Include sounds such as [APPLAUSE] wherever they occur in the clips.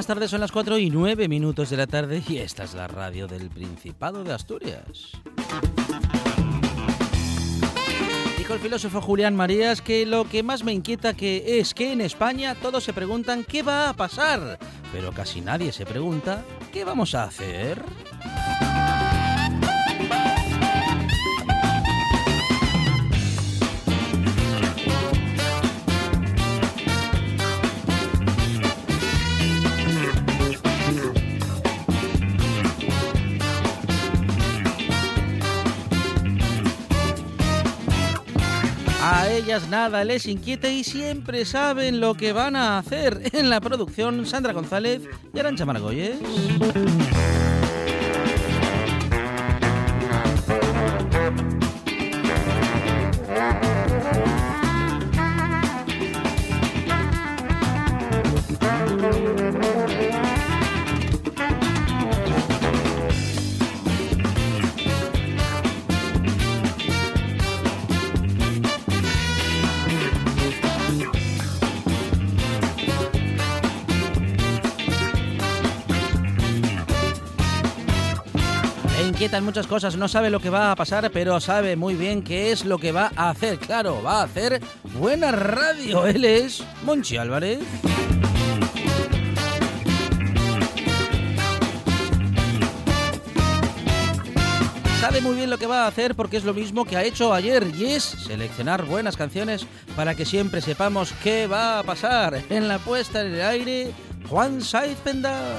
Buenas tardes, son las 4 y 9 minutos de la tarde y esta es la radio del Principado de Asturias. Dijo el filósofo Julián Marías que lo que más me inquieta que es que en España todos se preguntan qué va a pasar, pero casi nadie se pregunta qué vamos a hacer. Ellas nada les inquieta y siempre saben lo que van a hacer. [LAUGHS] En la producción, Sandra González y Arancha Margolles. Inquietan muchas cosas, no sabe lo que va a pasar, pero sabe muy bien qué es lo que va a hacer. Claro, va a hacer buena radio. [LAUGHS] Él es Monchi Álvarez. Sabe muy bien lo que va a hacer porque es lo mismo que ha hecho ayer y es seleccionar buenas canciones para que siempre sepamos qué va a pasar. En la puesta en el aire, Juan Saiz Penda.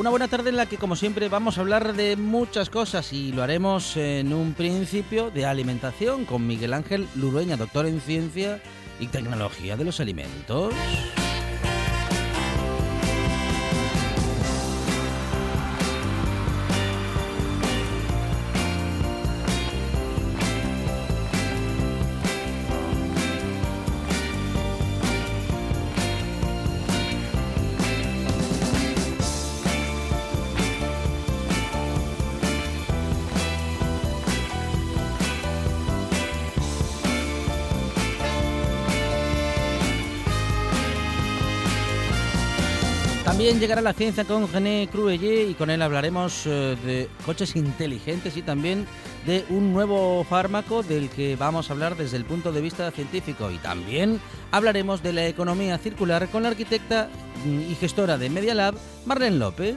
Una buena tarde en la que, como siempre, vamos a hablar de muchas cosas y lo haremos en un principio de alimentación con Miguel Ángel Lurueña, doctor en ciencia y tecnología de los alimentos. Llegará la ciencia con René Cruelle y con él hablaremos eh, de coches inteligentes y también de un nuevo fármaco del que vamos a hablar desde el punto de vista científico. Y también hablaremos de la economía circular con la arquitecta y gestora de Media Lab, Marlene López.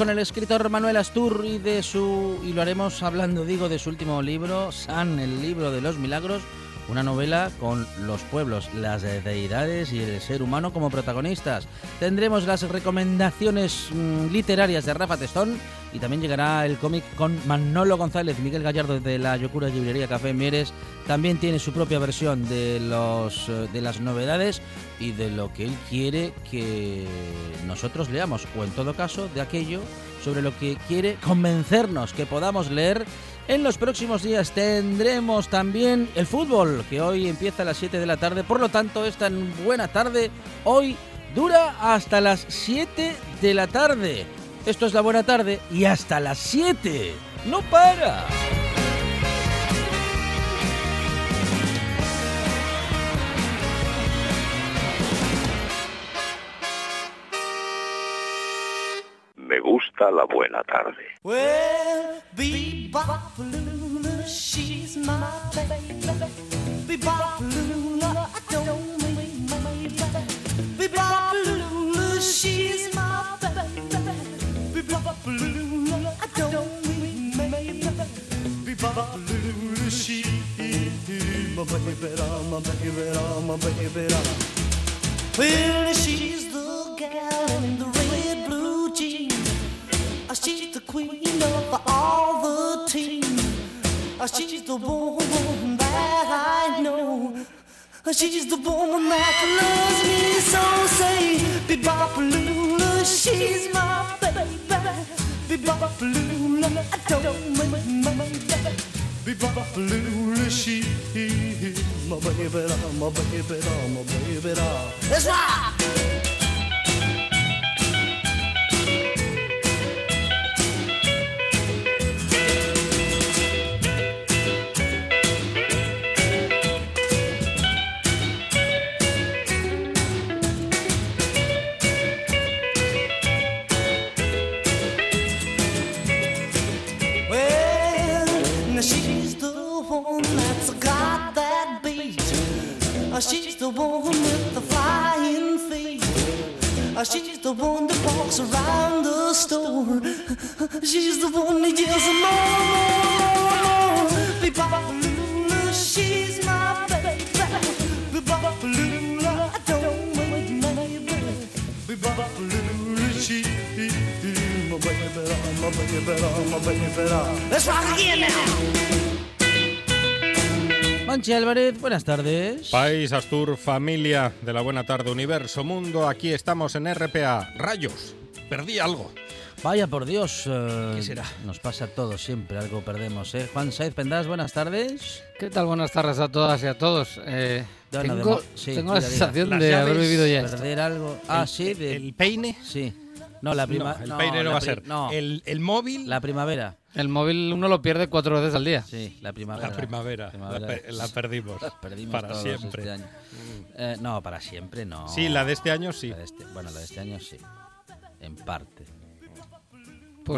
Con el escritor Manuel Astur y de su y lo haremos hablando, digo, de su último libro, San, el libro de los milagros, una novela con los pueblos, las deidades y el ser humano como protagonistas. Tendremos las recomendaciones mm, literarias de Rafa Testón y también llegará el cómic con Manolo González, Miguel Gallardo de la Yocura Librería Café Mieres. También tiene su propia versión de, los, eh, de las novedades y de lo que él quiere que nosotros leamos, o en todo caso de aquello sobre lo que quiere convencernos que podamos leer. En los próximos días tendremos también el fútbol, que hoy empieza a las 7 de la tarde, por lo tanto esta buena tarde hoy dura hasta las 7 de la tarde. Esto es la buena tarde y hasta las 7. No para. Me gusta la buena tarde. Well, bebop Lula, she's my baby. Bebop Lula, I don't mean maybe. Bebop Lula, she's my Bebop I don't mean maybe. Lula, she's my baby, my baby, my baby. Well, she's the gal in the red blue jeans. Uh, She's the queen of all the team. Uh, She's the woman that I know. Uh, She's the woman that loves me so. Say, Bebopalula, she's my baby. Bebopalula, I don't mind my baby. Bebopalula, she's my baby, my baby, my baby. That's right. She's the one that yells more, more, more. Bebopalula, she's my baby. Bebopalula, I don't mind my baby. Bebopalula, she's my baby, my baby, my baby. Let's rock again now. Manchi Álvarez, buenas tardes. País, Astur, familia de la Buena Tarde, Universo, Mundo, aquí estamos en RPA. Rayos, perdí algo. Vaya por Dios. eh, ¿Qué será? Nos pasa a todos siempre, algo perdemos. ¿eh? Juan Saiz Pendas, buenas tardes. ¿Qué tal? Buenas tardes a todas y a todos. Eh, tengo mo- sí, tengo la sensación de haber vivido ya esto. Perder algo. Ah, El- sí, de- ¿El peine? sí. No, la prima, no, el no, peine no la va a ser. No, El, el móvil, la primavera. El móvil uno lo pierde cuatro veces al día. Sí, la primavera. la primavera. La, Primavera. pe- la perdimos. [LAUGHS] Perdimos para todos siempre. este año. Eh, no, para siempre no. Sí, la de este año sí. La de este- bueno, la de este año sí. En parte.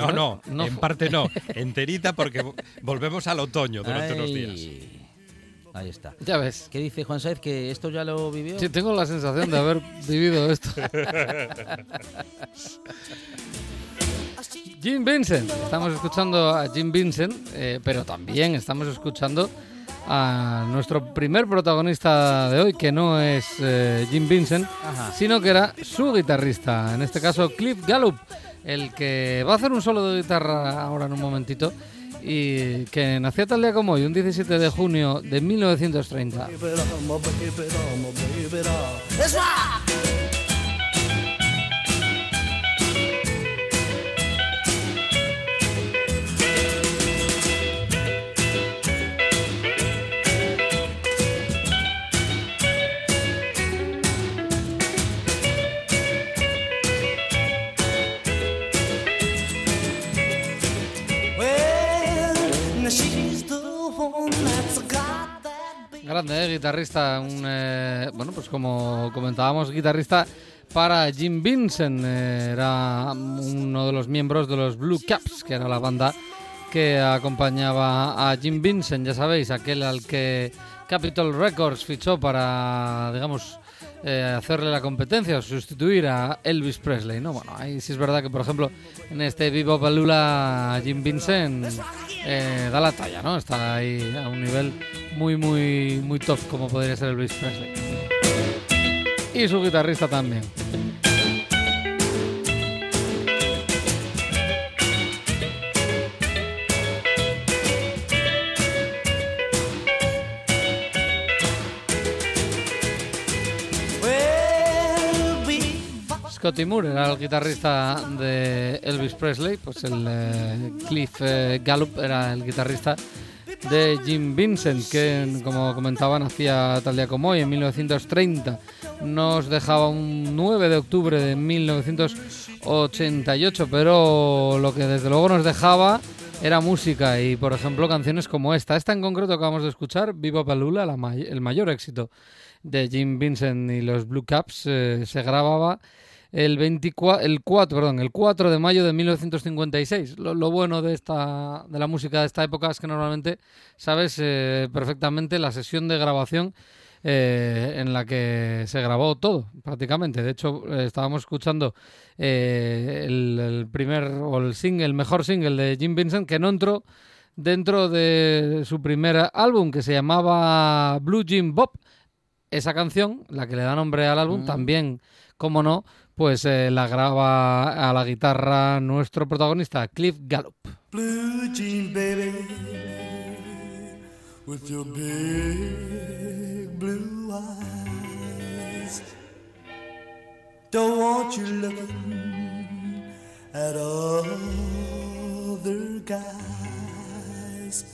Pues no, no, [LAUGHS] en parte no. Enterita porque vo- volvemos al otoño durante unos Ay, días. Ahí está. Ya ves. ¿Qué dice Juan Saiz? ¿Que esto ya lo vivió? Sí, tengo la sensación de haber [LAUGHS] vivido esto. Jim Vincent. Estamos escuchando a Jim Vincent, eh, pero también estamos escuchando a nuestro primer protagonista de hoy, que no es eh, Jim Vincent, Ajá. sino que era su guitarrista, en este caso Cliff Gallup, el que va a hacer un solo de guitarra ahora en un momentito y que nació tal día como hoy, un 17 de junio de 1930. Grande, ¿eh? guitarrista, un, eh, bueno, pues como comentábamos, guitarrista para Jim Vincent, era uno de los miembros de los Blue Caps, que era la banda que acompañaba a Jim Vincent, ya sabéis, aquel al que Capitol Records fichó para, digamos, eh, hacerle la competencia o sustituir a Elvis Presley, ¿no? Bueno, ahí sí es verdad que, por ejemplo, en este Vivo Balula, Jim Vincent eh, da la talla, ¿no? Está ahí a un nivel muy, muy, muy top, como podría ser Elvis Presley. Y su guitarrista también. Scotty Moore era el guitarrista de Elvis Presley, pues el eh, Cliff eh, Gallup era el guitarrista de Jim Vincent, que como comentaban hacía tal día como hoy, en 1930. Nos dejaba un 9 de octubre de 1988, pero lo que desde luego nos dejaba era música y, por ejemplo, canciones como esta. Esta en concreto que acabamos de escuchar, Viva Palula, la may- el mayor éxito de Jim Vincent y los Blue Caps, eh, se grababa el 24, el 4, perdón, el 4 de mayo de 1956. Lo, lo bueno de esta de la música de esta época es que normalmente sabes eh, perfectamente la sesión de grabación eh, en la que se grabó todo, prácticamente. De hecho, eh, estábamos escuchando eh, el, el primer o el single, el mejor single de Jim Vincent que no entró dentro de su primer álbum que se llamaba Blue Jim Bob. Esa canción, la que le da nombre al álbum, también, como no, pues eh, la graba a la guitarra nuestro protagonista, Cliff Gallup. Blue jean baby, with your big blue eyes. Don't want you looking at other guys.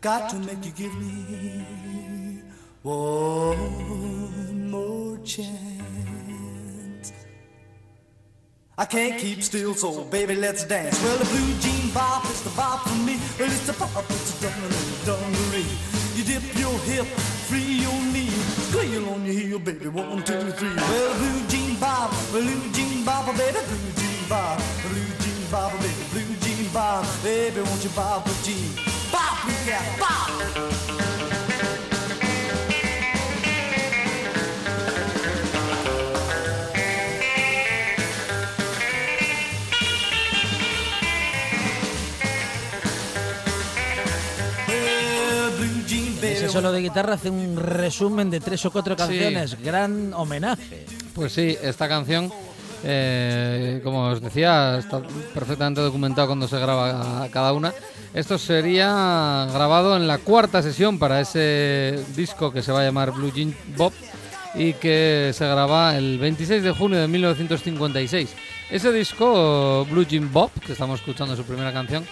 Got to make you give me one more chance. I can't keep still, so baby, let's dance. Well, the blue jean bop is the bop for me. Well, it's the pop, it's the dungaree, dungaree. You dip your hip, free your knee, squeal on your heel, baby. One, two, three. Well, blue jean bop, blue jean bop, baby, blue jean bop, blue jean bop, baby, blue jean bop, baby, won't you bop a jean? Bop, yeah, bop. Solo de guitarra hace un resumen de tres o cuatro canciones. Gran homenaje. Pues sí, esta canción, eh, como os decía, está perfectamente documentado cuando se graba cada una. Esto sería grabado en la cuarta sesión para ese disco que se va a llamar Blue Jean Bob y que se graba el 26 de junio de 1956. Ese disco, Blue Jean Bob, que estamos escuchando su primera canción,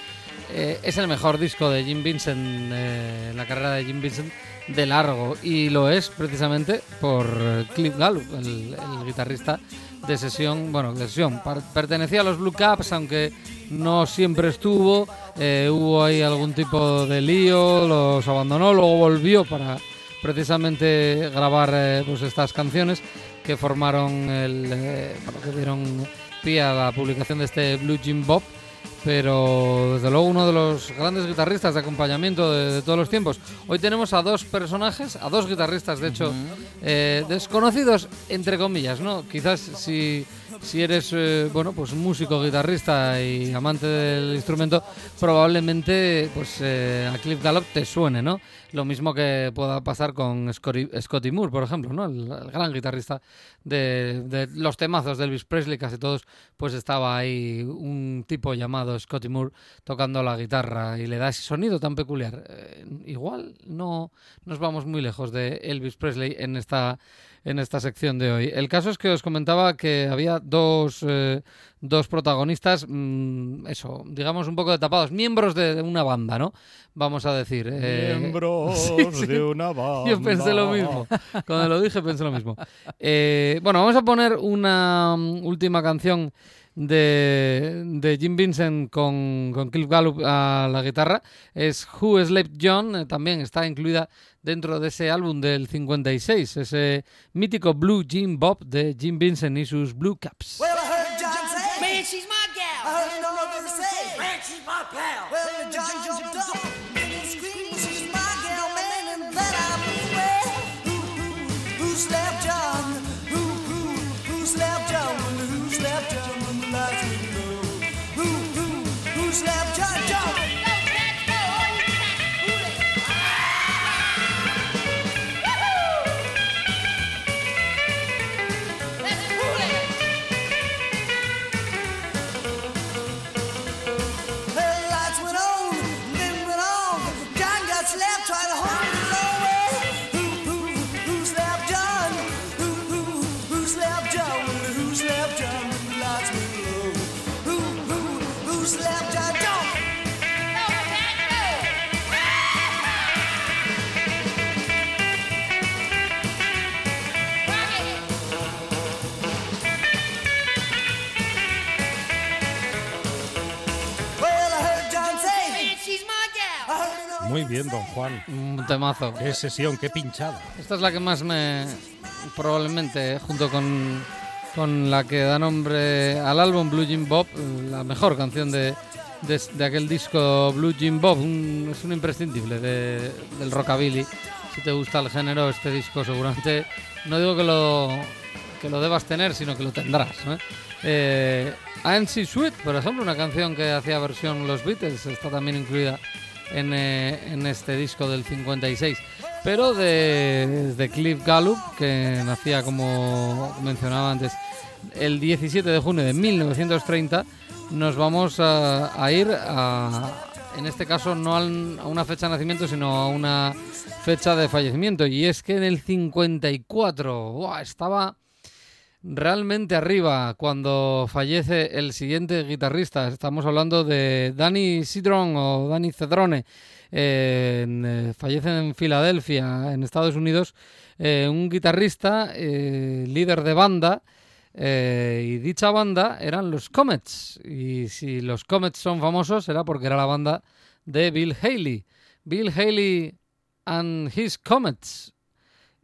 eh, es el mejor disco de Jim Vincent, eh, la carrera de Jim Vincent de largo. Y lo es precisamente por eh, Cliff Gallup, el, guitarrista de sesión, bueno, de sesión, pertenecía a los Blue Caps, aunque no siempre estuvo, eh, hubo ahí algún tipo de lío, los abandonó, luego volvió para precisamente grabar pues estas canciones que formaron el, que dieron pie a la publicación de este Blue Jim Bob pero desde luego uno de los grandes guitarristas de acompañamiento de, de todos los tiempos. Hoy tenemos a dos personajes, a dos guitarristas, de hecho, eh, desconocidos, entre comillas, ¿no? Quizás si, si eres, eh, bueno, pues músico, guitarrista y amante del instrumento, probablemente pues eh, a Cliff Gallup te suene, ¿no? Lo mismo que pueda pasar con Scotty, Moore, por ejemplo, ¿no? El, gran guitarrista de, de los temazos de Elvis Presley, casi todos, pues estaba ahí un tipo llamado Scotty Moore tocando la guitarra y le da ese sonido tan peculiar. Eh, igual no nos vamos muy lejos de Elvis Presley en esta en esta sección de hoy. El caso es que os comentaba que había dos, eh, dos protagonistas, mm, eso, digamos un poco de tapados, miembros de, de una banda, ¿no? Vamos a decir. eh, Miembros [LAUGHS] sí, sí. de una banda. Yo pensé lo mismo. Cuando lo dije pensé lo mismo. Eh, bueno, vamos a poner una mm, última canción de, de Jim Vincent con, con Cliff Gallup a la guitarra. Es Who Slept John. eh, también está incluida dentro de ese álbum del 56, ese mítico Blue Jim Bob de Jim Vincent y sus Blue Caps. Well, I heard bien, don Juan. Un temazo. Qué sesión, qué pinchada. Esta es la que más me. Probablemente, junto con, con la que da nombre al álbum Blue Jim Bob, la mejor canción de, de, de aquel disco Blue Jim Bob. Un- es un imprescindible de- del rockabilly. Si te gusta el género, este disco seguramente. No digo que lo, que lo debas tener, sino que lo tendrás. Eh, ANC Sweet, por ejemplo, una canción que hacía versión los Beatles, está también incluida en, eh, en este disco del 56. Pero de, de Cliff Gallup, que nacía, como mencionaba antes, el 17 de junio de 1930, nos vamos a, ir a, en este caso, no a una fecha de nacimiento, sino a una fecha de fallecimiento. Y es que en el 54, ¡buah! estaba realmente arriba cuando fallece el siguiente guitarrista. Estamos hablando de Danny Sidron o Danny Cedrone. Eh, fallece en Filadelfia, en Estados Unidos, eh, un guitarrista, eh, líder de banda. y dicha banda eran los Comets. Y si los Comets son famosos, será porque era la banda de Bill Haley. Bill Haley and his Comets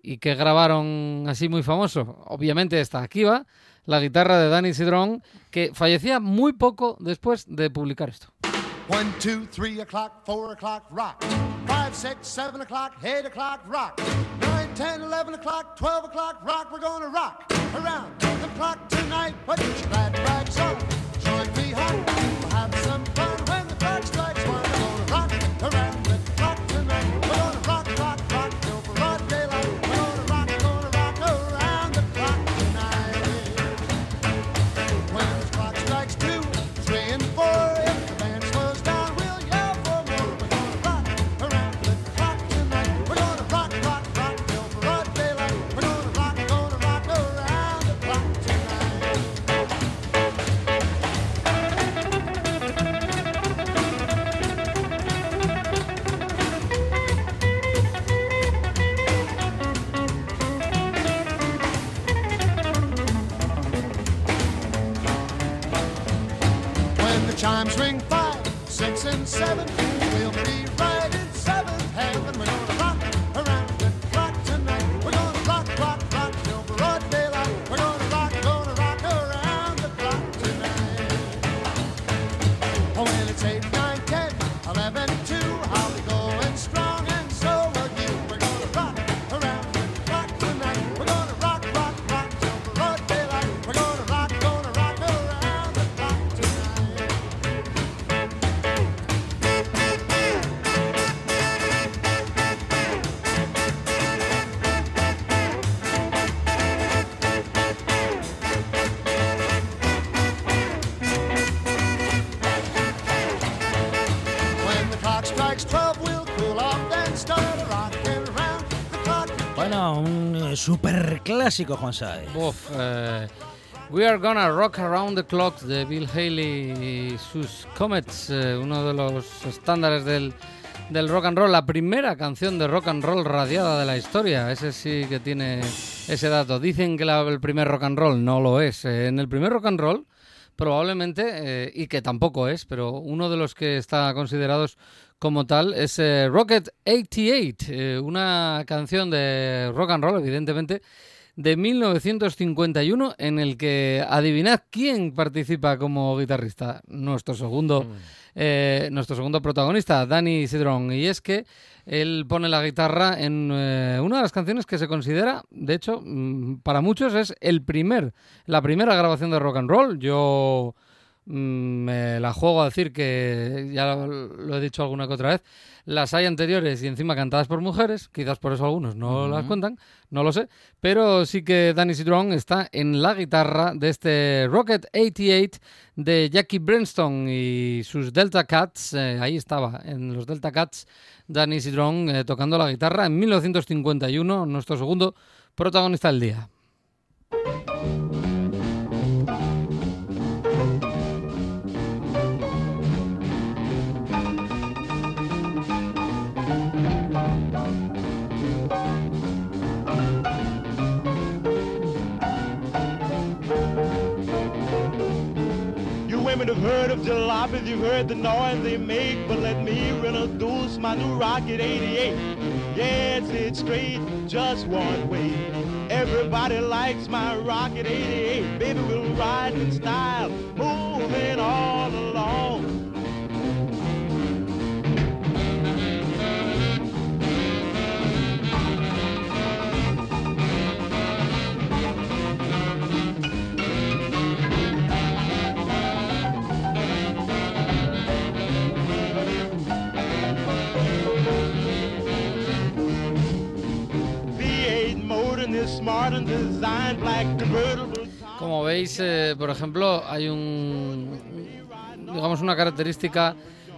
y que grabaron así muy famoso. Obviamente está aquí va la guitarra de Danny Sidron, que fallecía muy poco después de publicar esto. One, two, three o'clock, o'clock, rock. Five, six, seven o'clock, o'clock, rock. Nine, ten, eleven o'clock, twelve o'clock, rock. We're gonna rock around tonight. Me. We'll have some fun when the clock strikes. We're gonna rock around super clásico, Juan Saez. Eh, We Are Gonna Rock Around the Clock de Bill Haley y sus Comets, eh, uno de los estándares del, del rock and roll, la primera canción de rock and roll radiada de la historia. Ese sí que tiene ese dato. Dicen que el primer rock and roll no lo es. Eh, en el primer rock and roll, probablemente, eh, y que tampoco es, pero uno de los que está considerados como tal es eh, Rocket 88, eh, una canción de rock and roll, evidentemente, de 1951 en el que adivinad quién participa como guitarrista, nuestro segundo, eh, nuestro segundo protagonista, Danny Sidron. Y es que él pone la guitarra en eh, una de las canciones que se considera, de hecho, mm, para muchos es el primer, la primera grabación de rock and roll. Yo mm, me la juego a decir que ya lo, he dicho alguna que otra vez. Las hay anteriores y encima cantadas por mujeres, quizás por eso algunos no las cuentan, no lo sé, pero sí que Danny Sidron está en la guitarra de este Rocket 88 de Jackie Brenston y sus Delta Cats, eh, ahí estaba, en los Delta Cats, Danny Sidron eh, tocando la guitarra en 1951, nuestro segundo protagonista del día. Have heard of jalopies, you've heard the noise they make, but let me introduce my new Rocket 88. Yes, it's straight, just one way. Everybody likes my Rocket 88. Baby, we'll ride in style, moving all along. Como veis, eh, por ejemplo, hay un, digamos, una característica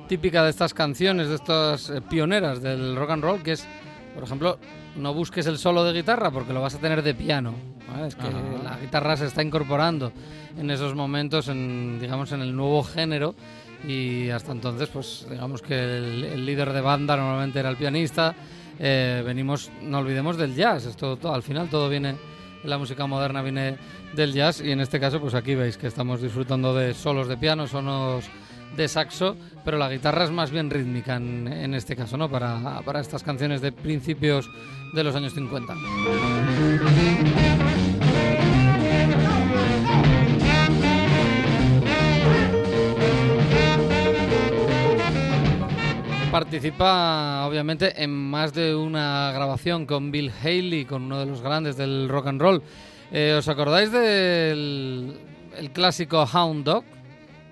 típica de estas canciones, de estas eh, pioneras del rock and roll, que es, por ejemplo, no busques el solo de guitarra porque lo vas a tener de piano. ¿vale? Es que Ajá. la guitarra se está incorporando en esos momentos, en, digamos, en el nuevo género. Y hasta entonces, pues digamos que el, el líder de banda normalmente era el pianista. Eh, venimos, no olvidemos del jazz. Esto al final todo viene, la música moderna viene del jazz y en este caso, pues aquí veis que estamos disfrutando de solos de piano, sonos de saxo, pero la guitarra es más bien rítmica en, en este caso, ¿no? Para, para estas canciones de principios de los años 50. Participa obviamente en más de una grabación con Bill Haley, con uno de los grandes del rock and roll. Eh, ¿Os acordáis del el clásico Hound Dog?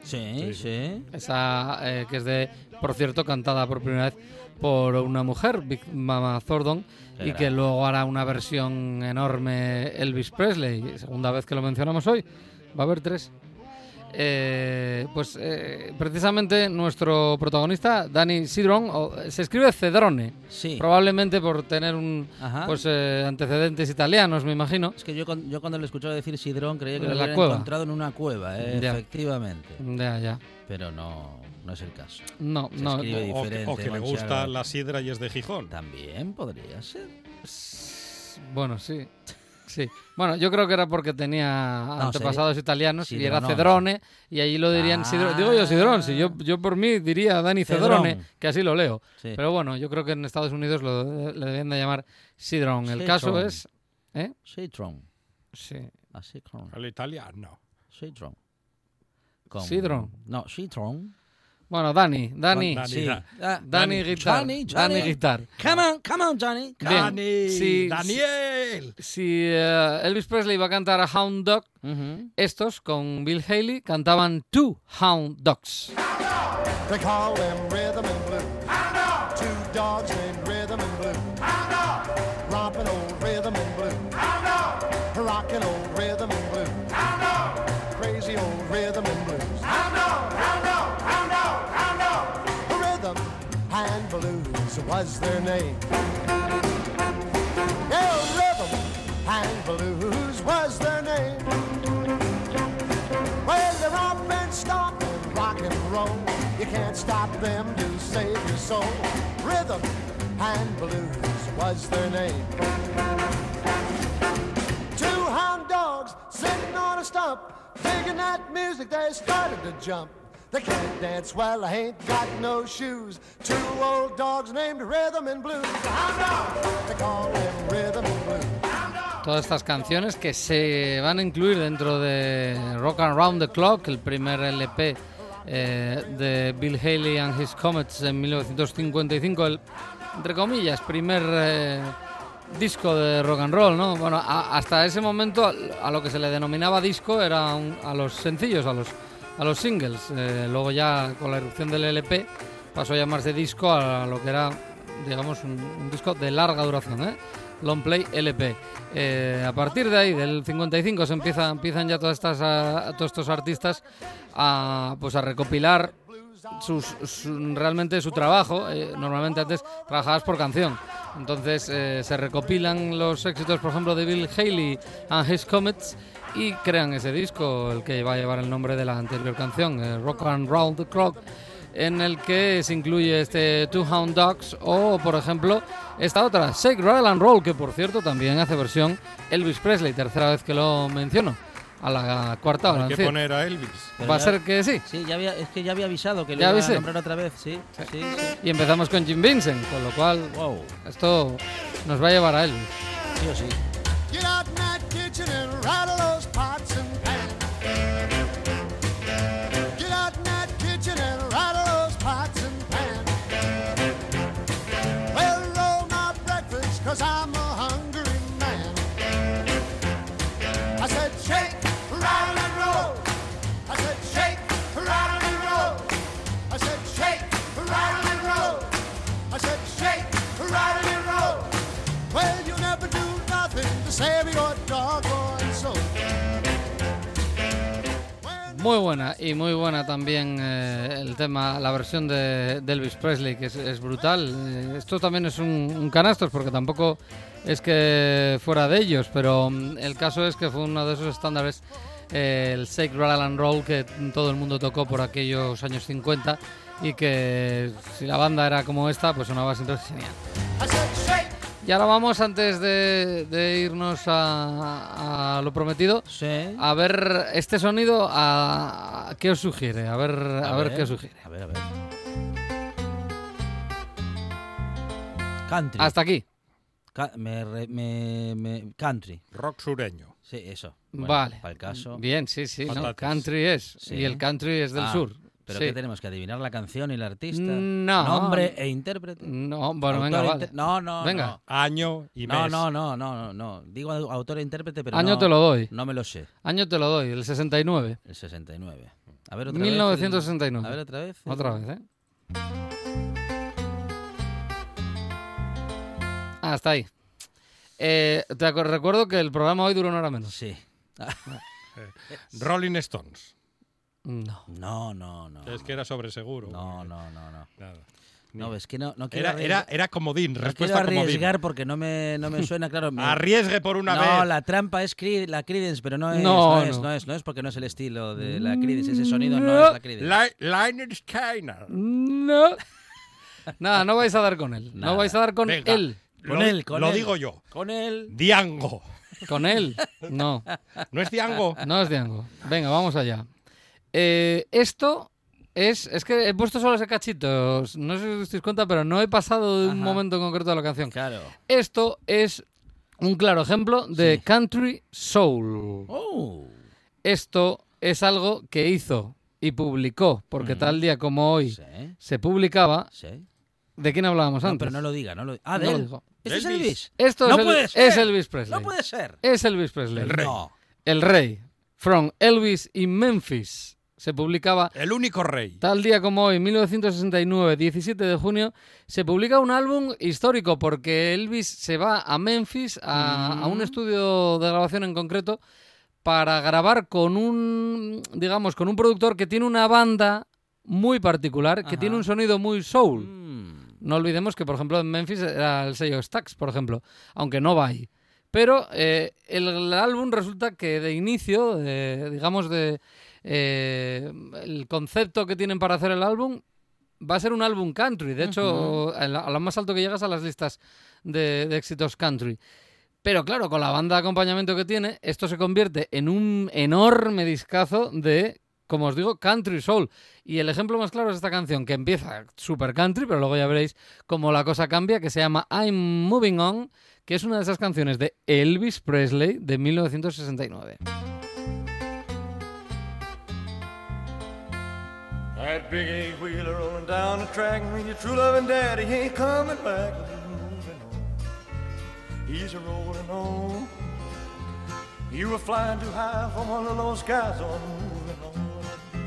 Sí, sí. Esa eh, que es de, por cierto, cantada por primera vez por una mujer, Big Mama Thornton, Qué y que luego hará una versión enorme Elvis Presley. Segunda vez que lo mencionamos hoy. Va a haber tres. Eh, pues eh, precisamente nuestro protagonista, Danny Sidron, o- se escribe Cedrone, Sí. probablemente por tener un Ajá. pues eh, antecedentes italianos, me imagino. Es que yo, yo cuando le escuchaba decir Sidrón creía que De lo había cueva. encontrado en una cueva, eh, Ya. efectivamente. Ya, ya. Pero no, no es el caso. No, Se no. O, o que le gusta la sidra y es de Gijón. También podría ser. Bueno, sí. Sí. Bueno, yo creo que era porque tenía No, antepasados italianos y era Sidronone. Cedrone y allí lo dirían Ah. Sidro- Digo yo Sidrón, si yo, yo por mí diría Dani Cedrone, Cedrón. que así lo leo. Sí. Pero bueno, yo creo que en Estados Unidos lo, le debían de llamar Sidrón. El caso es... ¿Eh? Citron. Sí. Así con El italiano. Citron. Con- Sidron. No, Citron. Bueno, Dani, Dani. Dani. Sí. da- Ah, Dani Guitar. Johnny, Dani Johnny. Guitar. Come on, come on, Johnny. Dani, Daniel. Si eh, Elvis Presley iba a cantar a Hound Dog, estos con Bill Haley cantaban Two Hound Dogs. They call them was their name. Yeah, rhythm and blues was their name. Well, they romp and stomp and rock and roll. You can't stop them to save your soul. Rhythm and blues was their name. Two hound dogs sitting on a stump, digging that music, they started to jump. They can't dance I ain't got no shoes. Two old dogs named Rhythm and Blues. They call them Rhythm and Blues. Todas estas canciones que se van a incluir dentro de Rock and Round the Clock, el primer LP eh, de Bill Haley and His Comets en 1955, el, entre comillas, primer eh, disco de rock and roll, ¿no? Bueno, a- hasta ese momento a, a lo que se le denominaba disco era un- a los sencillos, a los, a los singles. Eh, luego ya con la erupción del LP pasó a llamarse disco a lo que era, digamos, un, disco de larga duración, ¿eh? Long Play LP. Eh, a partir de ahí, del 55, se empieza, empiezan ya todas estas, a- todos estos artistas a, pues a recopilar sus, su- realmente su trabajo. Normalmente antes trabajabas por canción. Entonces se recopilan los éxitos, por ejemplo, de Bill Haley and His Comets y crean ese disco, el que va a llevar el nombre de la anterior canción, eh, Rock and Round the Clock, en el que se incluye este Two Hound Dogs o, por ejemplo, esta otra, Shake, Rattle and Roll, que por cierto también hace versión Elvis Presley, tercera vez que lo menciono. a la cuarta hora. Hay que poner a Elvis. Pero Va a ya- ser que sí. Sí, ya había, es que ya había avisado que lo ¿Ya iba a nombrar otra vez, sí. Sí, sí. Y empezamos con Jim Vincent, con lo cual Wow, esto nos va a llevar a él. sí o sí. Buena y muy buena también eh, el tema, la versión de, de Elvis Presley, que es, es brutal. Eh, esto también es un, un canastos, porque tampoco es que fuera de ellos, pero mm, el caso es que fue uno de esos estándares, eh, el Rattle and Roll, que todo el mundo tocó por aquellos años 50 y que si la banda era como esta, pues sonaba siempre genial. Y ahora vamos, antes de, de irnos a, a lo prometido, Sí. a ver este sonido, a, a- ¿qué os sugiere? A ver, a, ver, qué os sugiere. A ver, a ver. Country. Hasta aquí. Ca- me, re- me- me- country. Rock sureño. Sí, eso. Bueno, vale. Para el caso. Bien, sí, sí. ¿no? Country es. Sí. Y el country es del Ah, sur. ¿Pero Sí. qué tenemos que adivinar la canción y el artista? No. Nombre e intérprete. No, bueno, Autor venga, e vale. inter- No, no, Venga. Año y No, mes. no, no, no, no, no. Digo au- autor e intérprete, pero Año no, te lo doy. No me lo sé. Año te lo doy, el 69. El 69. A ver otra vez. 1969. el- A ver otra vez. Otra vez, ¿eh? Ah, hasta ahí. Eh, te recuerdo que el programa hoy duró una hora menos. Sí. [LAUGHS] Rolling Stones. No. No, no, no. Es que era sobre seguro. No, no, no, no. Nada. No, es que no, no quiero Era, era, era comodín, no quiero respuesta comodín. arriesgar porque no me, no me suena claro. me- Arriesgue por una no, vez. la trampa es la Creedence, pero no es, No, no, es, no. no es, no es porque no es el estilo de la Creedence, ese sonido no, No. es la Creedence. Li- Lynyrd Skynyrd. No. [LAUGHS] Nada, no vais a dar con él. Nada. No vais a dar con Venga. él. Con Lo- él, con Lo él. digo yo. Con él. Diango. Con él. No. [LAUGHS] ¿No es Diango? No es Diango. Venga, vamos allá. Eh, esto es. Es que he puesto solo ese cachito. No sé si os dais cuenta, pero no he pasado de un Ajá. momento concreto de la canción. Claro. Esto es un claro ejemplo de Sí. country soul. Oh. Esto es algo que hizo y publicó, porque Mm. tal día como hoy Sí, se publicaba. sí. ¿De quién hablábamos No, antes? pero no lo diga, no lo Ah, No de lo él. dijo. ¿Este es Elvis. Esto no es, el- puede es ser. Elvis Presley. No puede ser. Es Elvis Presley. El rey. No. El rey. From Elvis in Memphis. Se publicaba El único rey. Tal día como hoy, 1969, 17 de junio, se publica un álbum histórico porque Elvis se va a Memphis, a, a un estudio de grabación en concreto, para grabar con un, digamos, con un productor que tiene una banda muy particular, que tiene un sonido muy soul. Mm. No olvidemos que, por ejemplo, en Memphis era el sello Stax, por ejemplo, aunque no va ahí. Pero eh, el, el álbum resulta que de inicio, digamos, de eh, el concepto que tienen para hacer el álbum va a ser un álbum country. De hecho, a, lo más alto que llegas a las listas de, de éxitos country. Pero claro, con la banda de acompañamiento que tiene, esto se convierte en un enorme discazo de, como os digo, country soul. Y el ejemplo más claro es esta canción, que empieza super country, pero luego ya veréis cómo la cosa cambia, que se llama I'm Moving On, que es una de esas canciones de Elvis Presley de 1969. That big eight wheeler rolling down the track, and when your true loving daddy ain't coming back. He's a rolling on. You were flying too high from one of those skies on moving on.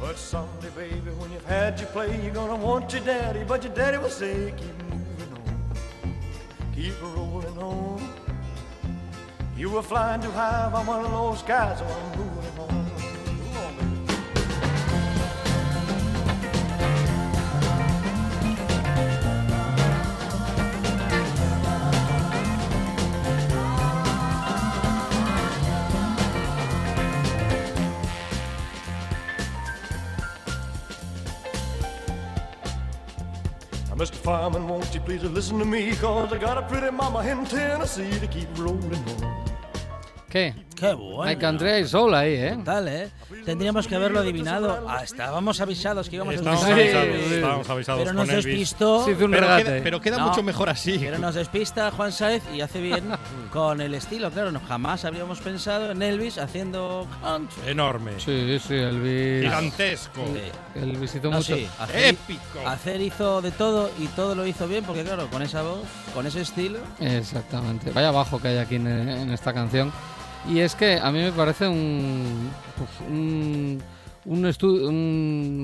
But someday, baby, when you've had your play, you're gonna want your daddy, but your daddy will say, keep moving on, keep rolling on. You were flying too high from one of those skies on moving on. Move Mr. Fireman, won't you please listen to me? Cause I got a pretty mama in Tennessee to keep rolling on. ¿Qué? Qué bueno. Hay country, hay soul ahí, ¿eh? Tal, ¿eh? Tendríamos que haberlo adivinado. Ah, estábamos avisados que íbamos Estábamos a avisados, sí. estábamos avisados Pero nos Elvis. despistó. Sí, Pero queda, pero queda No. mucho mejor así. Pero nos despista Juan Saez y hace bien [LAUGHS] con el estilo. Claro, no, jamás habríamos pensado en Elvis haciendo country. Enorme. Sí, sí, Elvis. Gigantesco. Sí. Elvis hizo No, mucho. sí, hacer, Épico. hacer hizo de todo y todo lo hizo bien porque claro, con esa voz, con ese estilo. Exactamente. Vaya bajo que hay aquí en, en esta canción. Y es que a mí me parece un. pues, un un estudio,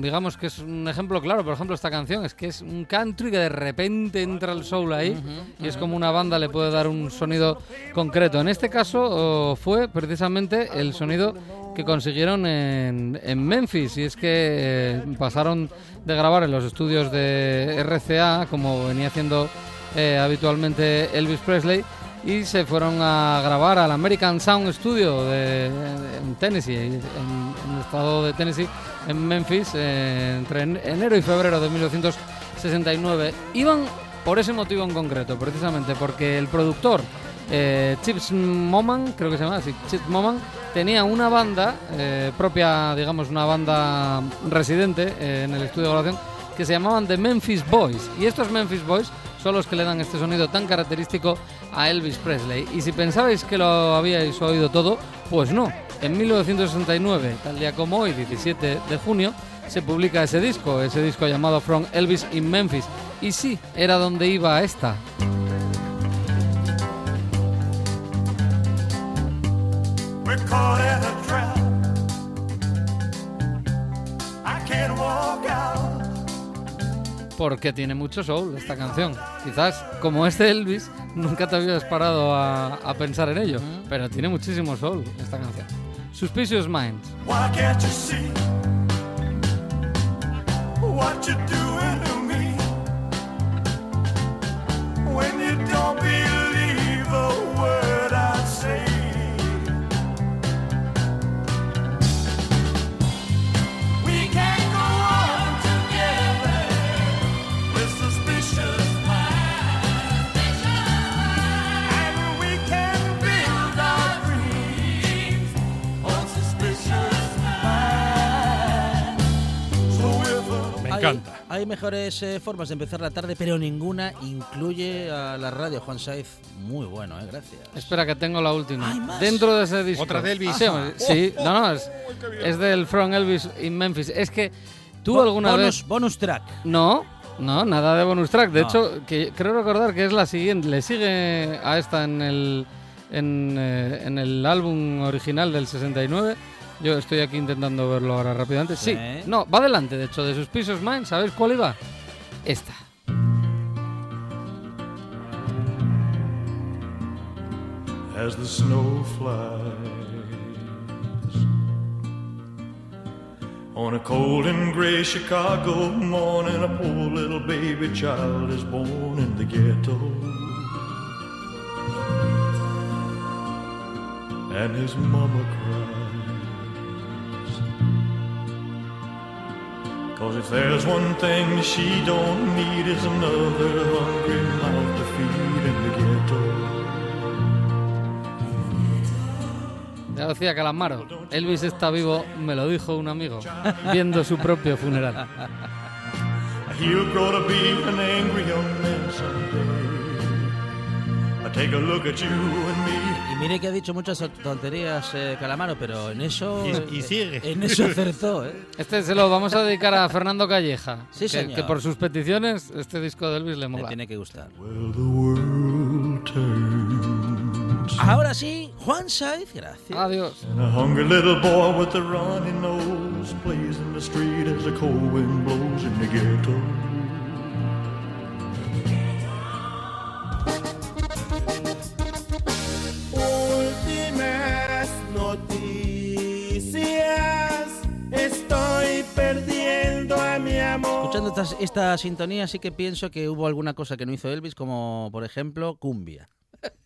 digamos que es un ejemplo claro, por ejemplo, esta canción es que es un country que de repente entra el soul ahí y es como una banda le puede dar un sonido concreto. En este caso oh, fue precisamente el sonido que consiguieron en, en Memphis y es que eh, pasaron de grabar en los estudios de RCA como venía haciendo eh, habitualmente Elvis Presley y se fueron a grabar al American Sound Studio de, en Tennessee, en, el estado de Tennessee, en Memphis, eh, entre en- enero y febrero de 1969. Iban por ese motivo en concreto, precisamente porque el productor eh, Chips Moman, creo que se llama así, Chips Moman, tenía una banda eh, propia, digamos, una banda residente en el estudio de grabación que se llamaban The Memphis Boys. Y estos Memphis Boys son los que le dan este sonido tan característico a Elvis Presley. Y si pensabais que lo habíais oído todo, pues no. En 1969, tal día como hoy, 17 de junio, se publica ese disco, ese disco llamado From Elvis in Memphis. Y sí, era donde iba esta. Porque tiene mucho soul esta canción. Quizás, como es de Elvis, nunca te habías parado a, a pensar en ello. Pero tiene muchísimo soul esta canción. Suspicious Minds. Hay- encanta. Hay, mejores eh, formas de empezar la tarde, pero ninguna incluye a la radio. Juan Saiz, muy bueno, ¿eh? Gracias. Espera, que tengo la última. Dentro de ese disco. ¿Otra de Elvis? Sí, hombre, sí. no, no, es, es del From Elvis in Memphis. Es que tú Bo- alguna bonus, vez. Bonus track. No, no, nada de bonus track. De No. hecho, que creo recordar que es la siguiente. Le sigue a esta en el, en, eh, en el álbum original del 69. Yo estoy aquí intentando verlo ahora rápidamente. Sí, Sí. no, va adelante, de hecho, de Suspicious Mind. ¿Sabéis cuál iba? Esta. as the snow flies. On a cold and gray Chicago morning, a poor little baby child is born in the ghetto. And his mama cries. Cause if there's one thing she don't need is another hungry mouth to feed in the ghetto. Ya decía Calamaro. Elvis está vivo, me lo dijo un amigo, viendo su propio funeral. He'll grow to be an angry young man someday. I take a look at you and me. Mire que ha dicho muchas tonterías eh, Calamaro, pero en eso. Y- y eh, sigue. En eso acertó, ¿eh? Este se lo vamos a dedicar a Fernando Calleja. Sí, que, señor. que por sus peticiones, este disco de Elvis le Le mola. tiene que gustar. Ahora sí, Juan Saiz, gracias. Adiós. And a hungry little boy with a runny nose plays in the street as the cold wind blows in the ghetto. Noticias. Estoy perdiendo a mi amor. Escuchando esta, esta sintonía sí que pienso que hubo alguna cosa que no hizo Elvis, como por ejemplo cumbia.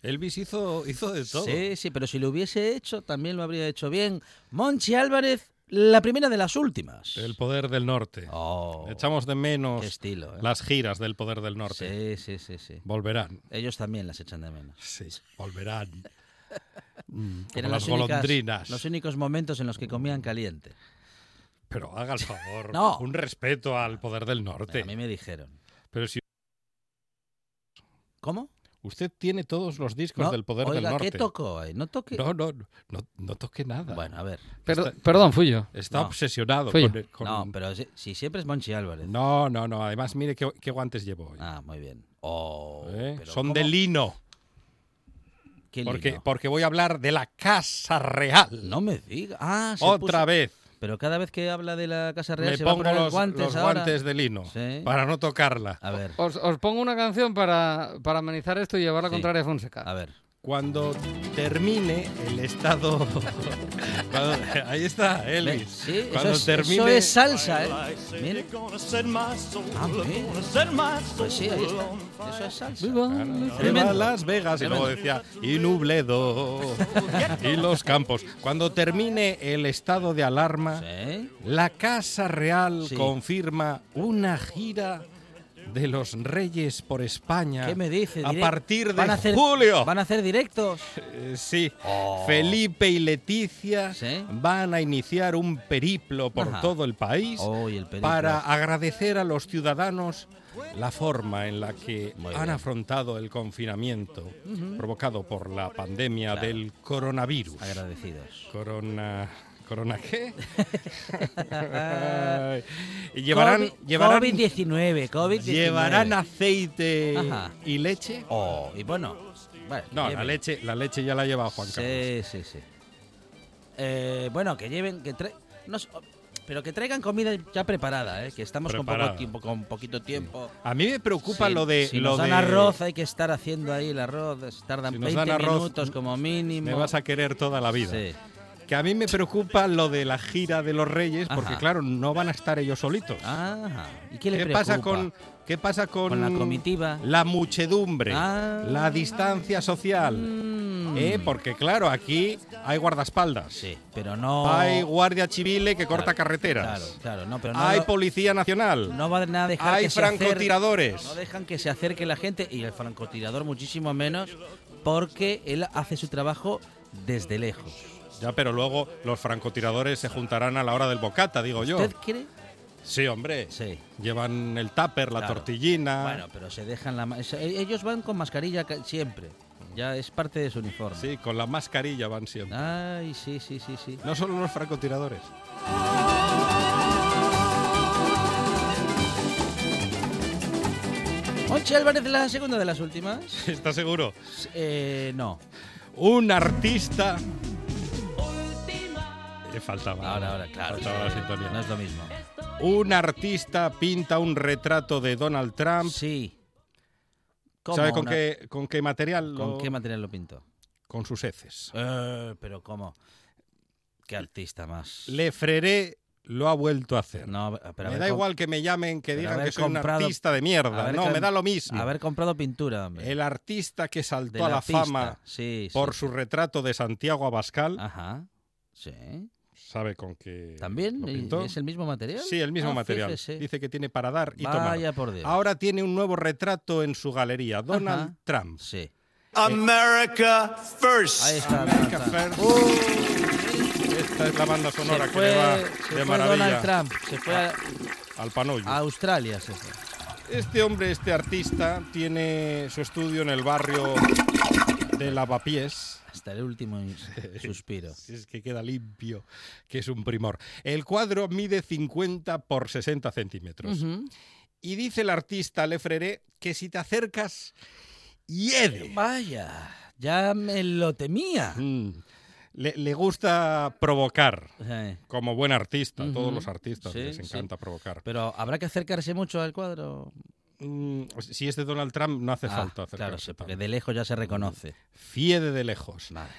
Elvis hizo, hizo de todo. Sí, sí, pero si lo hubiese hecho, también lo habría hecho bien. Monchi Álvarez, la primera de las últimas. El poder del norte. Oh, Echamos de menos estilo, ¿eh? las giras del poder del norte. Sí, sí, sí, sí. Volverán. Ellos también las echan de menos. Sí, volverán. Como Eran las únicas- golondrinas. los únicos momentos en los que comían caliente. Pero haga el favor, [LAUGHS] No. un respeto al poder del norte. A mí me dijeron. Pero si ¿Cómo? usted tiene todos los discos No, del poder oiga, del norte. ¿qué tocó ahí? No toque. No, no, no, no toque nada. Bueno, a ver. Perdo- Está- perdón, fui yo. Está No. obsesionado Fui yo. con, con- No, pero si, si siempre es Monchi Álvarez. No, no, no. Además, mire qué, qué guantes llevo hoy. Ah, muy bien. Oh, ¿eh? pero Son ¿cómo? de lino. ¿Qué Porque, porque voy a hablar de la Casa Real. No me diga. Ah, se Otra puso- vez. Pero cada vez que habla de la Casa Real Me se va a pongo poner los, guantes los ahora. guantes de lino Sí. para no tocarla. A ver, Os, os pongo una canción para, para amenizar esto y llevar la Sí. contraria a Fonseca. a ver. Cuando termine el estado... [LAUGHS] Cuando- ahí está, Elvis. Sí, eso Cuando es, termine... eso es salsa, ¿eh? Ah, mira. my soul Pues sí, ahí está. Eso es salsa. Viva Tremendo. Las Vegas y luego decía y Nubledo [LAUGHS] y los campos. Cuando termine el estado de alarma, ¿Sí? la Casa Real Sí. confirma una gira de los Reyes por España. ¿Qué me dice? A partir de ¿Van a hacer- julio. ¿Van a hacer directos? Eh, sí. Oh. Felipe y Leticia Sí. van a iniciar un periplo por Ajá. todo el país Oh, el para agradecer a los ciudadanos la forma en la que Muy han bien. afrontado el confinamiento provocado por la pandemia del coronavirus. Agradecidos. Corona. ¿Corona qué? [LAUGHS] Y llevarán, COVID- llevarán, COVID-19, COVID-19. llevarán aceite Ajá. y leche. Oh, y bueno. bueno, No, la leche, la leche ya la lleva Juan Carlos. Sí, sí, sí. Eh, bueno, que lleven, que tra- no pero que traigan comida ya preparada, ¿eh? que estamos con Preparada. poco tiempo, con poquito tiempo. A mí me preocupa Si- lo de si lo nos dan de- arroz hay que estar haciendo ahí el arroz, tardan Si nos 20 dan arroz, minutos como mínimo. Me vas a querer toda la vida. Sí. Que a mí me preocupa lo de la gira de los Reyes, porque Ajá. claro, no van a estar ellos solitos. ¿Y qué le pasa preocupa? con qué pasa con, Con la comitiva. La muchedumbre, Ah. la distancia social. Mm. ¿eh? Porque claro, aquí hay guardaespaldas. Sí, pero no. Hay guardia civil que corta Claro, carreteras. Claro, claro, no, pero no. hay policía nacional. no van a dejar hay que se francotiradores. No dejan que se acerque la gente y el francotirador muchísimo menos porque él hace su trabajo desde lejos. Ya, pero luego los francotiradores se juntarán a la hora del bocata, digo yo. ¿Usted cree? Sí, hombre. Sí. Llevan el tupper, la Claro. tortillina. Bueno, pero se dejan la... e- Ellos van con mascarilla ca- siempre. Ya es parte de su uniforme. Sí, con la mascarilla van siempre. Ay, sí, sí, sí, sí. No solo los francotiradores. Monchi Álvarez, la segunda de las últimas. [LAUGHS] ¿Estás seguro? Eh, no. Un artista. Eh, faltaba. Ahora, ahora, claro. Faltaba la sintonía. No es lo mismo. Un artista pinta un retrato de Donald Trump. Sí. ¿Cómo ¿Sabe con una- qué, con qué material? ¿Con lo- qué material lo pintó? Con sus heces. Eh, pero ¿cómo? ¿Qué artista más? Le Freré lo ha vuelto a hacer. No, pero me da igual que me llamen, que digan que soy un artista de mierda. No, me da lo mismo. Haber comprado pintura, hombre. El artista que saltó a la fama Sí, sí. por su retrato de Santiago Abascal. Ajá. Sí. ¿Sabe con qué ¿También? lo. ¿Es el mismo material? Sí, el mismo Ah, material. fíjese. Dice que tiene para dar y tomar. Vaya por Dios. Ahora tiene un nuevo retrato en su galería, Donald Ajá. Trump. Sí. America first. Ahí está. America. First. Esta es la banda sonora se que fue, le va se de fue maravilla Donald Trump. Se fue a, al panollo. a Australia. Se fue. Este hombre, este artista, tiene su estudio en el barrio de Lavapiés. Hasta el último [LAUGHS] suspiro. Es que queda limpio, que es un primor. El cuadro mide 50 por 60 centímetros. Y dice el artista Lefreré que si te acercas, hiede. Vaya, ya me lo temía. Mm. Le, le gusta provocar, Sí. como buen artista. Ujú. Todos los artistas Sí, les sí. encanta provocar. Pero habrá que acercarse mucho al cuadro. Mm, si es de Donald Trump, no hace Ah, falta claro, acercarse. sí, porque de lejos ya se reconoce. Fiede de lejos. Madre.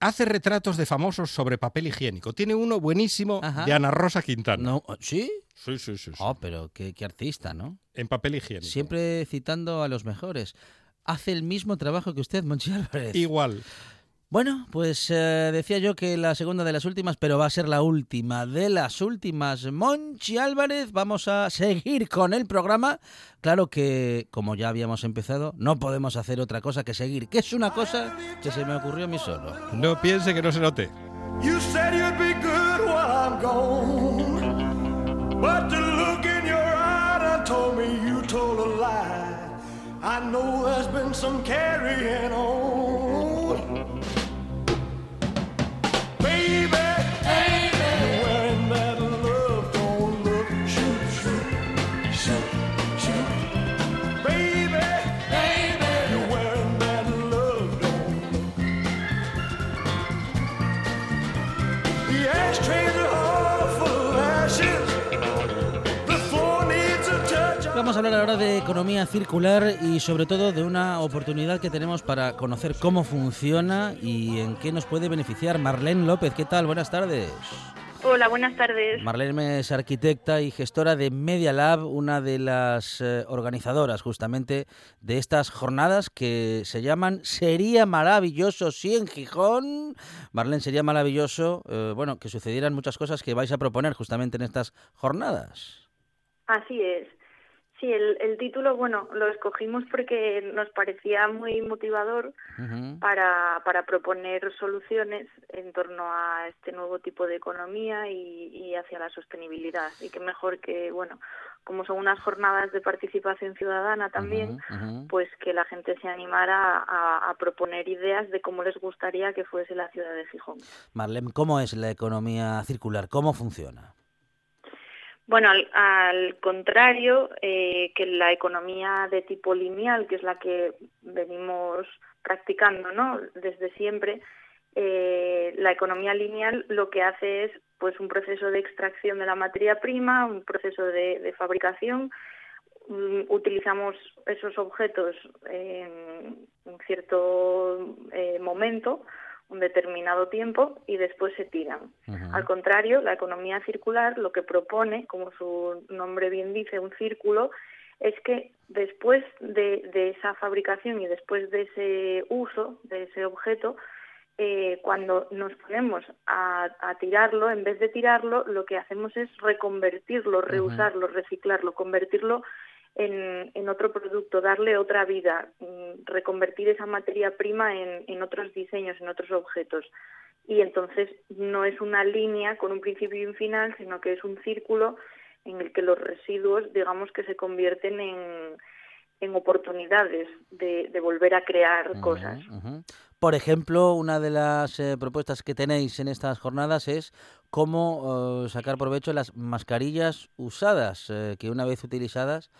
Hace retratos de famosos sobre papel higiénico. Tiene uno buenísimo Ajá. de Ana Rosa Quintana. No, ¿Sí? Sí, sí, sí. sí. Oh, pero qué, qué artista, ¿no? En papel higiénico. Siempre citando a los mejores. Hace el mismo trabajo que usted, Monchi Álvarez. Igual. Bueno, pues eh, decía yo que la segunda de las últimas, pero va a ser la última de las últimas. Monchi Álvarez, vamos a seguir con el programa. Claro que, como ya habíamos empezado, no podemos hacer otra cosa que seguir, que es una cosa que se me ocurrió a mí solo. No piense que no se note. You said you'd be good while I'm gone. But the look in your eye done told me you told a lie. I know there's been some carrying on. Hablar ahora de economía circular y sobre todo de una oportunidad que tenemos para conocer cómo funciona y en qué nos puede beneficiar. Marlene López, ¿qué tal? Buenas tardes. Hola, buenas tardes. Marlene es arquitecta y gestora de Media Lab, una de las eh, organizadoras justamente de estas jornadas que se llaman Sería maravilloso si en Gijón. Marlene, sería maravilloso, eh, bueno, que sucedieran muchas cosas que vais a proponer justamente en estas jornadas. Así es. Sí, el, el título, bueno, lo escogimos porque nos parecía muy motivador para, para proponer soluciones en torno a este nuevo tipo de economía y, y hacia la sostenibilidad. Y qué mejor que, bueno, como son unas jornadas de participación ciudadana también, pues que la gente se animara a, a proponer ideas de cómo les gustaría que fuese la ciudad de Gijón. Marlene, ¿cómo es la economía circular? ¿Cómo funciona? Bueno, al, contrario eh, que la economía de tipo lineal, que es la que venimos practicando ¿no? desde siempre, eh, la economía lineal lo que hace es pues un proceso de extracción de la materia prima, un proceso de, de fabricación. Mm, Utilizamos esos objetos en un cierto eh, momento, un determinado tiempo, y después se tiran. Al contrario, la economía circular lo que propone, como su nombre bien dice, un círculo, es que después de, de esa fabricación y después de ese uso de ese objeto, eh, cuando nos ponemos a, a tirarlo, en vez de tirarlo, lo que hacemos es reconvertirlo, reusarlo, reciclarlo, convertirlo en, en otro producto, darle otra vida, mm, reconvertir esa materia prima en, en otros diseños, en otros objetos. Y entonces no es una línea con un principio y un final, sino que es un círculo en el que los residuos, digamos que se convierten en, en oportunidades de, de volver a crear cosas. Por ejemplo, una de las eh, propuestas que tenéis en estas jornadas es cómo eh, sacar provecho de las mascarillas usadas, eh, que una vez utilizadas,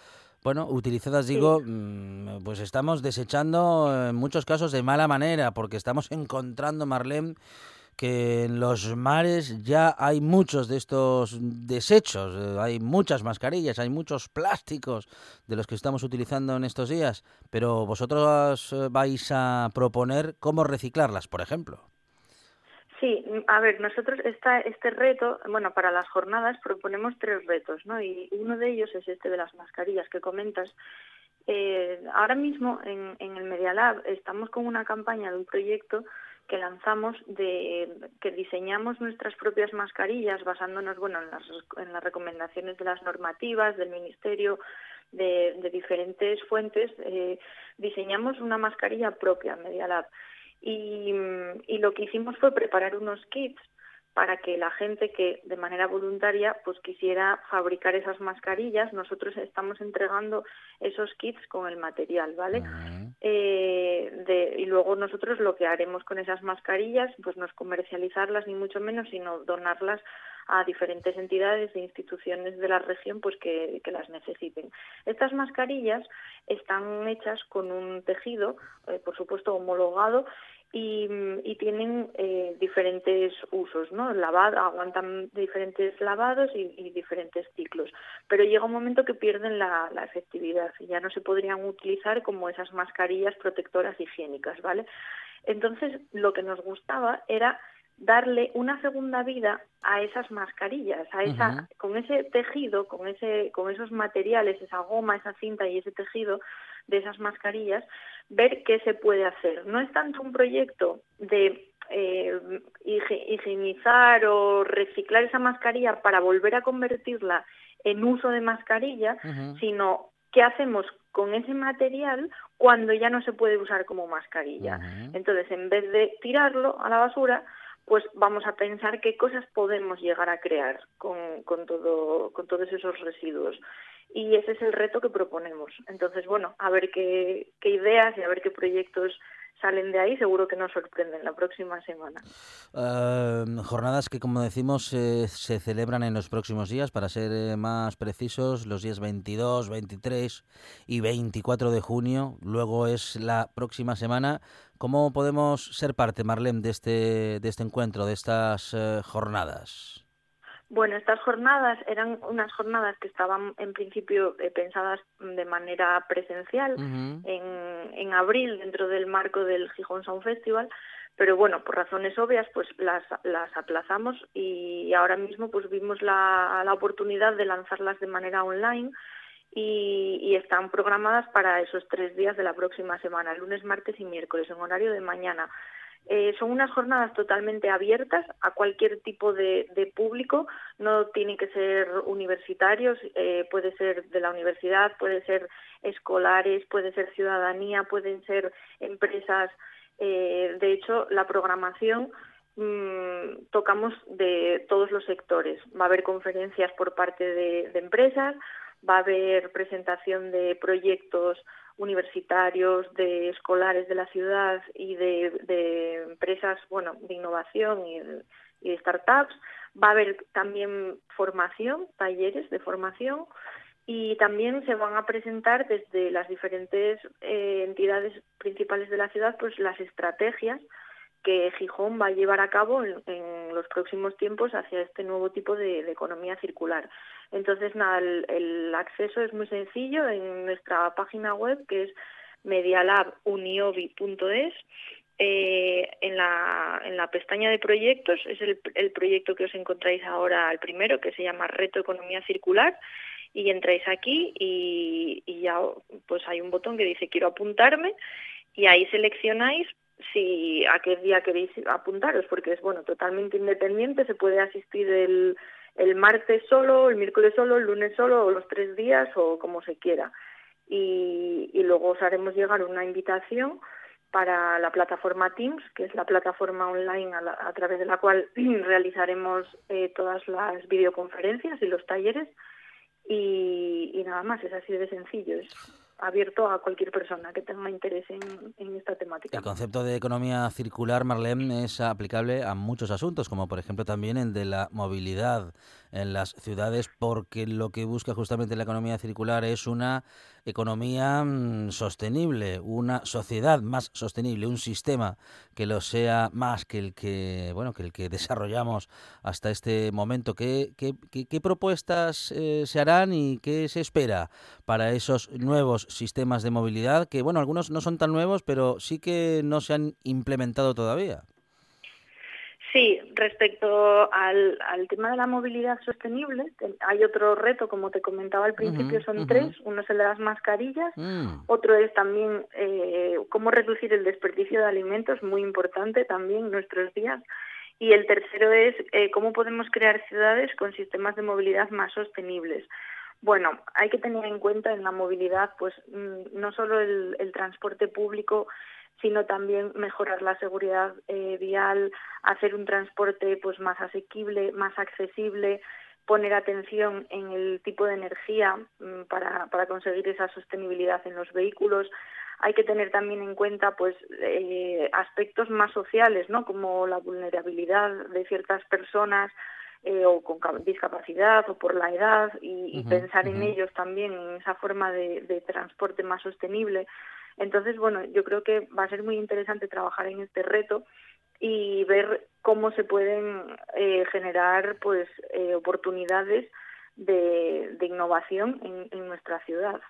bueno, utilizadas digo, mm, pues estamos desechando en muchos casos de mala manera, porque estamos encontrando, Marlene, que en los mares ya hay muchos de estos desechos, eh, hay muchas mascarillas, hay muchos plásticos de los que estamos utilizando en estos días, pero vosotros eh, vais a proponer cómo reciclarlas, por ejemplo. Sí, a ver, nosotros esta, este reto, bueno, para las jornadas proponemos tres retos, ¿no? Y uno de ellos es este de las mascarillas que comentas. Eh, ahora mismo en, el Media Lab estamos con una campaña de un proyecto que lanzamos de que diseñamos nuestras propias mascarillas basándonos bueno en las, en las recomendaciones de las normativas del ministerio de, de diferentes fuentes eh, diseñamos una mascarilla propia Media Lab y, y lo que hicimos fue preparar unos kits para que la gente que de manera voluntaria pues quisiera fabricar esas mascarillas, nosotros estamos entregando esos kits con el material, ¿vale? Eh, de, y luego nosotros lo que haremos con esas mascarillas, pues no es comercializarlas ni mucho menos, sino donarlas a diferentes entidades e instituciones de la región pues que, que las necesiten. Estas mascarillas están hechas con un tejido, eh, por supuesto homologado, y, y tienen eh, diferentes usos, ¿no? Lavado, aguantan diferentes lavados y, diferentes ciclos, pero llega un momento que pierden la, la, efectividad y ya no se podrían utilizar como esas mascarillas protectoras higiénicas, ¿vale? Entonces, lo que nos gustaba era darle una segunda vida a esas mascarillas, a esa, con ese tejido, con ese, con esos materiales, esa goma, esa cinta y ese tejido de esas mascarillas, ver qué se puede hacer. No es tanto un proyecto de eh, higienizar o reciclar esa mascarilla para volver a convertirla en uso de mascarilla, sino qué hacemos con ese material cuando ya no se puede usar como mascarilla. Entonces, en vez de tirarlo a la basura, pues vamos a pensar qué cosas podemos llegar a crear con, con, todo, con todos esos residuos. Y ese es el reto que proponemos. Entonces, bueno, a ver qué, qué ideas y a ver qué proyectos salen de ahí, seguro que nos sorprenden la próxima semana. Eh, jornadas que, como decimos, eh, se celebran en los próximos días, para ser eh, más precisos, los días 22, 23 y 24 de junio. Luego es la próxima semana. ¿Cómo podemos ser parte, Marlene, de este, de este encuentro, de estas eh, jornadas? Bueno, estas jornadas eran unas jornadas que estaban en principio eh, pensadas de manera presencial en, en abril dentro del marco del Gijón Sound Festival, pero bueno, por razones obvias pues las, las aplazamos y ahora mismo pues vimos la, la oportunidad de lanzarlas de manera online y, y están programadas para esos tres días de la próxima semana, lunes, martes y miércoles, en horario de mañana. Eh, son unas jornadas totalmente abiertas a cualquier tipo de, público, no tienen que ser universitarios, eh, puede ser de la universidad, puede ser escolares, puede ser ciudadanía, pueden ser empresas. Eh, de hecho, la programación mm, tocamos de todos los sectores. Va a haber conferencias por parte de empresas, va a haber presentación de proyectos universitarios, de escolares de la ciudad y de, de empresas, bueno, de innovación y, de startups. Va a haber también formación, talleres de formación y también se van a presentar desde las diferentes eh, entidades principales de la ciudad pues las estrategias que Gijón va a llevar a cabo en, los próximos tiempos hacia este nuevo tipo de, economía circular. Entonces, nada, el, acceso es muy sencillo en nuestra página web que es medialabuniobi.es. Eh, en, la, en la pestaña de proyectos es el, el proyecto que os encontráis ahora, el primero, que se llama Reto Economía Circular y entráis aquí y, y ya pues hay un botón que dice quiero apuntarme y ahí seleccionáis si a qué día queréis apuntaros porque es bueno totalmente independiente se puede asistir el, el martes solo el miércoles solo el lunes solo o los tres días o como se quiera y, y luego os haremos llegar una invitación para la plataforma Teams, que es la plataforma online a, través de la cual [CLEARS THROAT] realizaremos eh, todas las videoconferencias y los talleres. Y, nada más, es así de sencillo, abierto a cualquier persona que tenga interés en, en esta temática. El concepto de economía circular, Marlene, es aplicable a muchos asuntos, como por ejemplo también el de la movilidad en las ciudades, porque lo que busca justamente la economía circular es una economía mm, sostenible, una sociedad más sostenible, un sistema que lo sea más que el que bueno que el que [LAUGHS] desarrollamos hasta este momento. ¿Qué, propuestas eh, se harán y qué se espera para esos nuevos sistemas de movilidad que bueno algunos no son tan nuevos, pero sí que no se han implementado todavía? Sí, respecto al, al tema de la movilidad sostenible, te- hay otro reto, como te comentaba al principio, son tres. Uno es el de las mascarillas, Mm. otro es también eh, cómo reducir el desperdicio de alimentos, muy importante también en nuestros días. Y el tercero es eh, cómo podemos crear ciudades con sistemas de movilidad más sostenibles. Bueno, hay que tener en cuenta en la movilidad, pues mm, no solo el, el transporte público, sino también mejorar la seguridad eh, vial, hacer un transporte pues más asequible, más accesible, poner atención en el tipo de energía mm, para, para conseguir esa sostenibilidad en los vehículos. Hay que tener también en cuenta pues eh, aspectos más sociales, ¿no? Como la vulnerabilidad de ciertas personas eh, o con ca- discapacidad o por la edad y, pensar en ellos también en esa forma de, de transporte más sostenible. Entonces, bueno, yo creo que va a ser muy interesante trabajar en este reto y ver cómo se pueden eh, generar pues eh, oportunidades de, innovación en nuestra ciudad.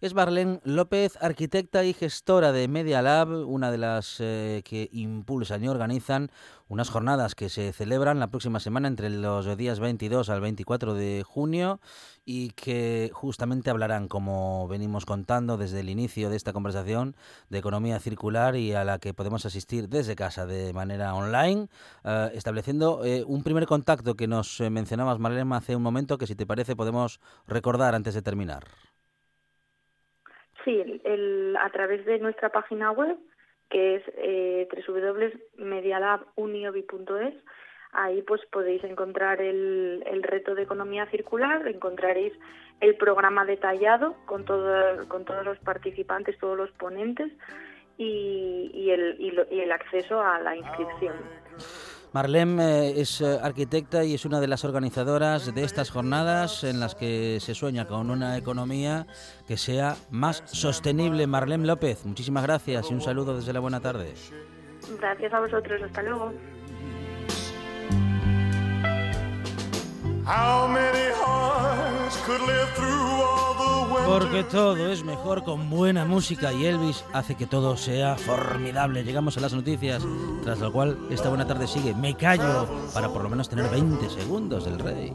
Es Marlene López, arquitecta y gestora de Media Lab, una de las eh, que impulsan y organizan unas jornadas que se celebran la próxima semana entre los días 22 al 24 de junio y que justamente hablarán, como venimos contando desde el inicio de esta conversación, de economía circular y a la que podemos asistir desde casa de manera online, eh, estableciendo eh, un primer contacto que nos mencionabas, Marlene, hace un momento, que si te parece podemos recordar antes de terminar. Sí, a través de nuestra página web, que es eh, www.medialabuniobi.es, ahí pues podéis encontrar el, reto de economía circular, encontraréis el programa detallado con, todo, con todos los participantes, todos los ponentes y, el, acceso a la inscripción. Marlene eh, es eh, arquitecta y es una de las organizadoras de estas jornadas en las que se sueña con una economía que sea más sostenible. Marlene López, muchísimas gracias y un saludo desde la buena tarde. Gracias a vosotros, hasta luego. Porque todo es mejor con buena música y Elvis hace que todo sea formidable. Llegamos a las noticias, tras lo cual esta buena tarde sigue. Me callo para por lo menos tener 20 segundos del rey.